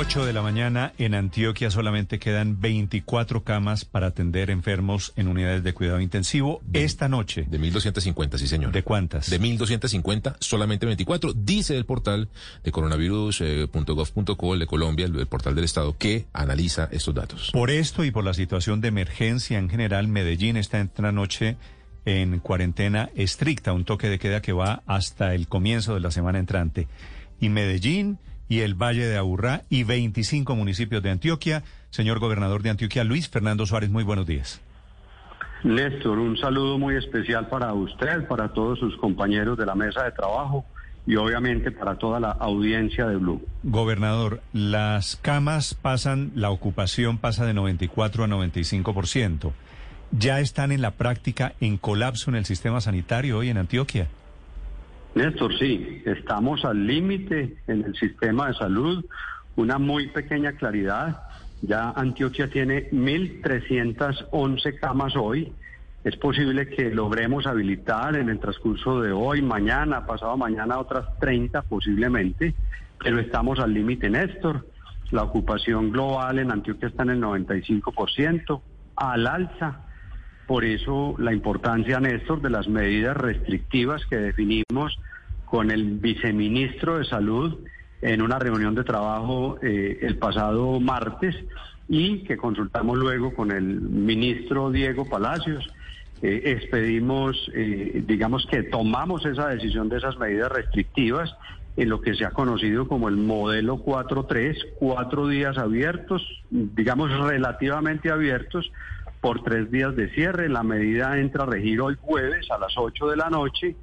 8 de la mañana en Antioquia solamente quedan 24 camas para atender enfermos en unidades de cuidado intensivo esta noche. De 1.250, sí señor. ¿De cuántas? De 1.250, solamente 24, dice el portal de coronavirus.gov.co de Colombia, el, el portal del Estado, que analiza estos datos. Por esto y por la situación de emergencia en general, Medellín está esta noche en cuarentena estricta, un toque de queda que va hasta el comienzo de la semana entrante. Y Medellín y el Valle de Aburrá y 25 municipios de Antioquia. Señor gobernador de Antioquia, Luis Fernando Suárez, muy buenos días. Néstor, un saludo muy especial para usted, para todos sus compañeros de la mesa de trabajo y obviamente para toda la audiencia de Blue. Gobernador, las camas pasan, la ocupación pasa de 94 a 95%. ¿Ya están en la práctica en colapso en el sistema sanitario hoy en Antioquia? Néstor, sí, estamos al límite en el sistema de salud, una muy pequeña claridad. Ya Antioquia tiene 1.311 camas hoy. Es posible que logremos habilitar en el transcurso de hoy, mañana, pasado mañana otras 30 posiblemente, pero estamos al límite, Néstor. La ocupación global en Antioquia está en el 95%, al alza. Por eso la importancia, Néstor, de las medidas restrictivas que definimos con el viceministro de Salud en una reunión de trabajo eh, el pasado martes y que consultamos luego con el ministro Diego Palacios. Eh, expedimos, eh, digamos que tomamos esa decisión de esas medidas restrictivas en lo que se ha conocido como el modelo 4.3, cuatro días abiertos, digamos relativamente abiertos, por tres días de cierre. La medida entra a regir hoy jueves a las 8 de la noche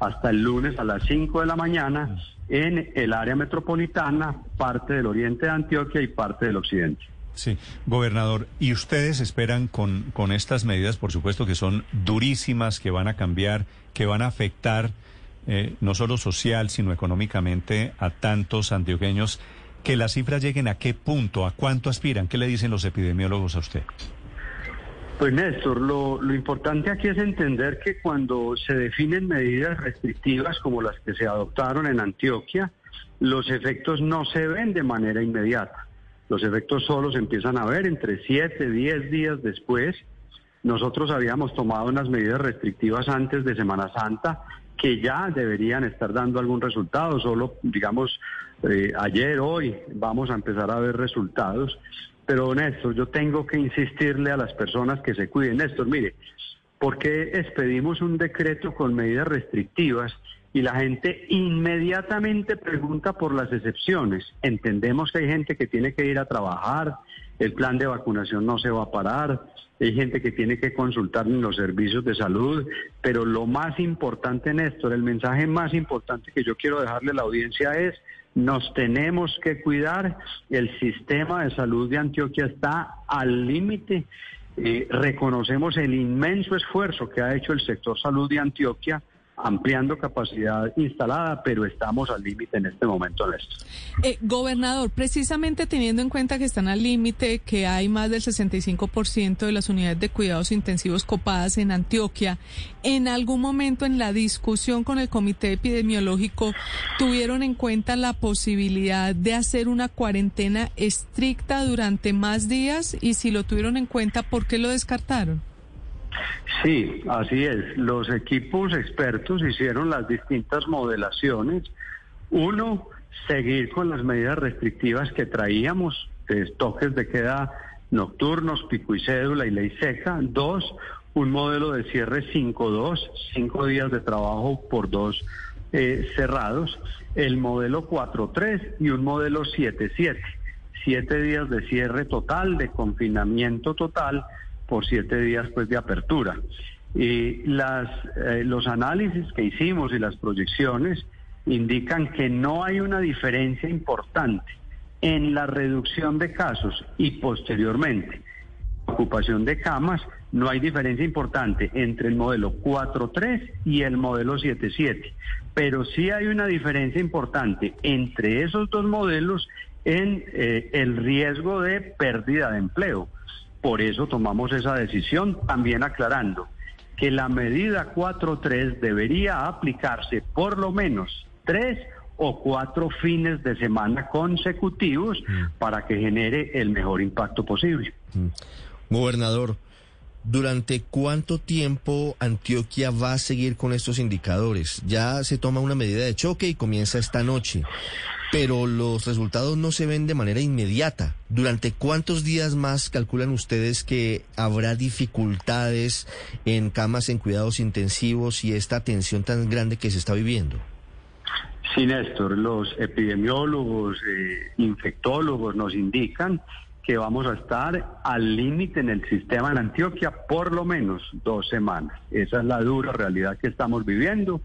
hasta el lunes a las 5 de la mañana en el área metropolitana, parte del oriente de Antioquia y parte del occidente. Sí, gobernador, ¿y ustedes esperan con, con estas medidas, por supuesto, que son durísimas, que van a cambiar, que van a afectar eh, no solo social, sino económicamente a tantos antioqueños, que las cifras lleguen a qué punto, a cuánto aspiran? ¿Qué le dicen los epidemiólogos a usted? Pues Néstor, lo, lo, importante aquí es entender que cuando se definen medidas restrictivas como las que se adoptaron en Antioquia, los efectos no se ven de manera inmediata. Los efectos solo se empiezan a ver entre 7, 10 días después. Nosotros habíamos tomado unas medidas restrictivas antes de Semana Santa que ya deberían estar dando algún resultado. Solo, digamos, eh, ayer, hoy, vamos a empezar a ver resultados. Pero Néstor, yo tengo que insistirle a las personas que se cuiden. Néstor, mire, ¿por qué expedimos un decreto con medidas restrictivas y la gente inmediatamente pregunta por las excepciones? Entendemos que hay gente que tiene que ir a trabajar, el plan de vacunación no se va a parar, hay gente que tiene que consultar en los servicios de salud, pero lo más importante, Néstor, el mensaje más importante que yo quiero dejarle a la audiencia es nos tenemos que cuidar, el sistema de salud de Antioquia está al límite, eh, reconocemos el inmenso esfuerzo que ha hecho el sector salud de Antioquia ampliando capacidad instalada, pero estamos al límite en este momento, Néstor. Eh, gobernador, precisamente teniendo en cuenta que están al límite, que hay más del 65% de las unidades de cuidados intensivos copadas en Antioquia, ¿en algún momento en la discusión con el comité epidemiológico tuvieron en cuenta la posibilidad de hacer una cuarentena estricta durante más días? Y si lo tuvieron en cuenta, ¿por qué lo descartaron? Sí, así es. Los equipos expertos hicieron las distintas modelaciones. Uno, seguir con las medidas restrictivas que traíamos, toques de queda nocturnos, pico y cédula y ley seca. Dos, un modelo de cierre 5-2, cinco días de trabajo por dos eh, cerrados. El modelo 4-3 y un modelo 7-7, siete días de cierre total, de confinamiento total por siete días pues de apertura. Y las, eh, los análisis que hicimos y las proyecciones indican que no hay una diferencia importante en la reducción de casos y posteriormente ocupación de camas, no hay diferencia importante entre el modelo 4.3 y el modelo 7.7, pero sí hay una diferencia importante entre esos dos modelos en eh, el riesgo de pérdida de empleo. Por eso tomamos esa decisión, también aclarando que la medida 4.3 debería aplicarse por lo menos tres o cuatro fines de semana consecutivos mm. para que genere el mejor impacto posible. Mm. Gobernador, ¿durante cuánto tiempo Antioquia va a seguir con estos indicadores? Ya se toma una medida de choque y comienza esta noche, pero los resultados no se ven de manera inmediata. ¿Durante cuántos días más calculan ustedes que habrá dificultades en camas en cuidados intensivos y esta tensión tan grande que se está viviendo? Sí, Néstor, los epidemiólogos, eh, infectólogos nos indican que vamos a estar al límite en el sistema en Antioquia por lo menos dos semanas. Esa es la dura realidad que estamos viviendo.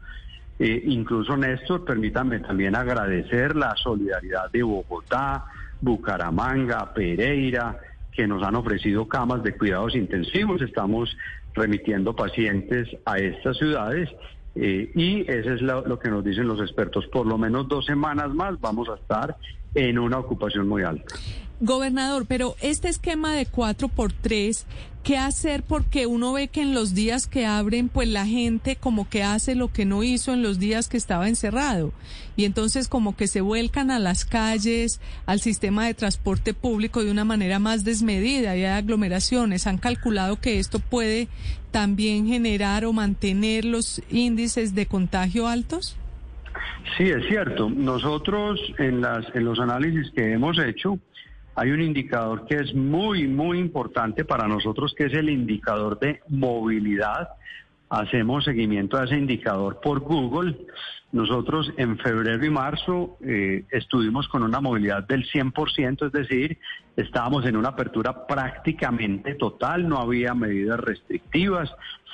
Eh, incluso, Néstor, permítanme también agradecer la solidaridad de Bogotá, Bucaramanga, Pereira, que nos han ofrecido camas de cuidados intensivos. Estamos remitiendo pacientes a estas ciudades eh, y eso es lo, que nos dicen los expertos. Por lo menos dos semanas más vamos a estar en una ocupación muy alta. Gobernador, pero este esquema de 4 por 3 ¿qué hacer? Porque uno ve que en los días que abren, pues la gente como que hace lo que no hizo en los días que estaba encerrado. Y entonces como que se vuelcan a las calles, al sistema de transporte público de una manera más desmedida y hay aglomeraciones. ¿Han calculado que esto puede también generar o mantener los índices de contagio altos? Sí, es cierto. Nosotros en, las, en los análisis que hemos hecho, hay un indicador que es muy, muy importante para nosotros, que es el indicador de movilidad. Hacemos seguimiento a ese indicador por Google. Nosotros en febrero y marzo eh, estuvimos con una movilidad del 100%, es decir, estábamos en una apertura prácticamente total, no había medidas restrictivas,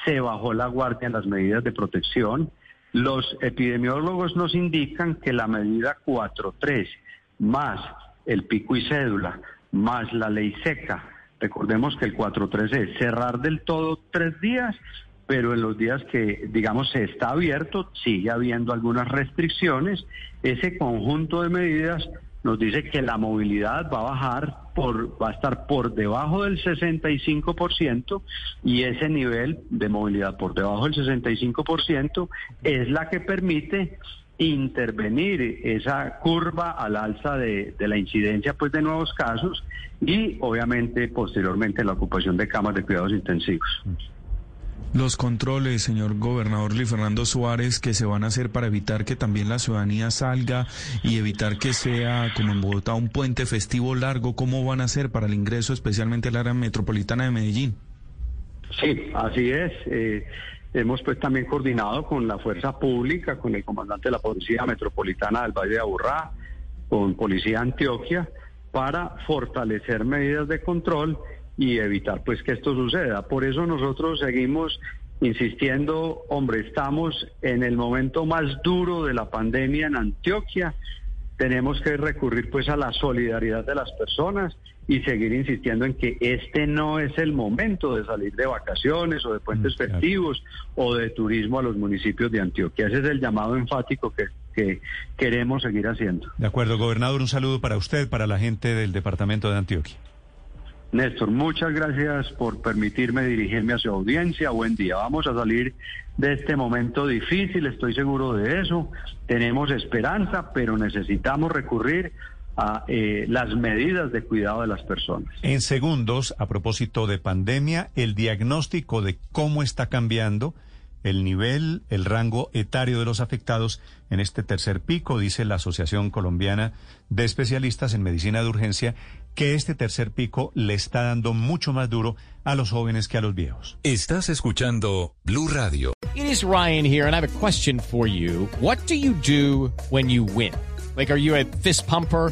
se bajó la guardia en las medidas de protección. Los epidemiólogos nos indican que la medida 4.3 más el pico y cédula, más la ley seca, recordemos que el 4.3 es cerrar del todo tres días, pero en los días que, digamos, se está abierto, sigue habiendo algunas restricciones. Ese conjunto de medidas nos dice que la movilidad va a bajar por va a estar por debajo del 65% y ese nivel de movilidad por debajo del 65% es la que permite intervenir esa curva al alza de, de, la incidencia pues de nuevos casos y obviamente posteriormente la ocupación de camas de cuidados intensivos. Los controles, señor gobernador Luis Fernando Suárez, que se van a hacer para evitar que también la ciudadanía salga y evitar que sea, como en Bogotá, un puente festivo largo, ¿cómo van a hacer para el ingreso especialmente al área metropolitana de Medellín? Sí, así es. Eh, hemos pues también coordinado con la fuerza pública, con el comandante de la Policía Metropolitana del Valle de Aburrá, con Policía Antioquia, para fortalecer medidas de control y evitar pues que esto suceda. Por eso nosotros seguimos insistiendo, hombre, estamos en el momento más duro de la pandemia en Antioquia. Tenemos que recurrir pues a la solidaridad de las personas y seguir insistiendo en que este no es el momento de salir de vacaciones o de puentes mm, festivos o de turismo a los municipios de Antioquia. Ese es el llamado enfático que, que queremos seguir haciendo. De acuerdo, gobernador, un saludo para usted, para la gente del departamento de Antioquia. Néstor, muchas gracias por permitirme dirigirme a su audiencia. Buen día. Vamos a salir de este momento difícil, estoy seguro de eso. Tenemos esperanza, pero necesitamos recurrir a eh, las medidas de cuidado de las personas. En segundos, a propósito de pandemia, el diagnóstico de cómo está cambiando el nivel, el rango etario de los afectados en este tercer pico, dice la Asociación Colombiana de Especialistas en Medicina de Urgencia, que este tercer pico le está dando mucho más duro a los jóvenes que a los viejos. Estás escuchando Blue Radio. It is Ryan here and I have a question for you. What do you do when you win? Like, are you a fist pumper?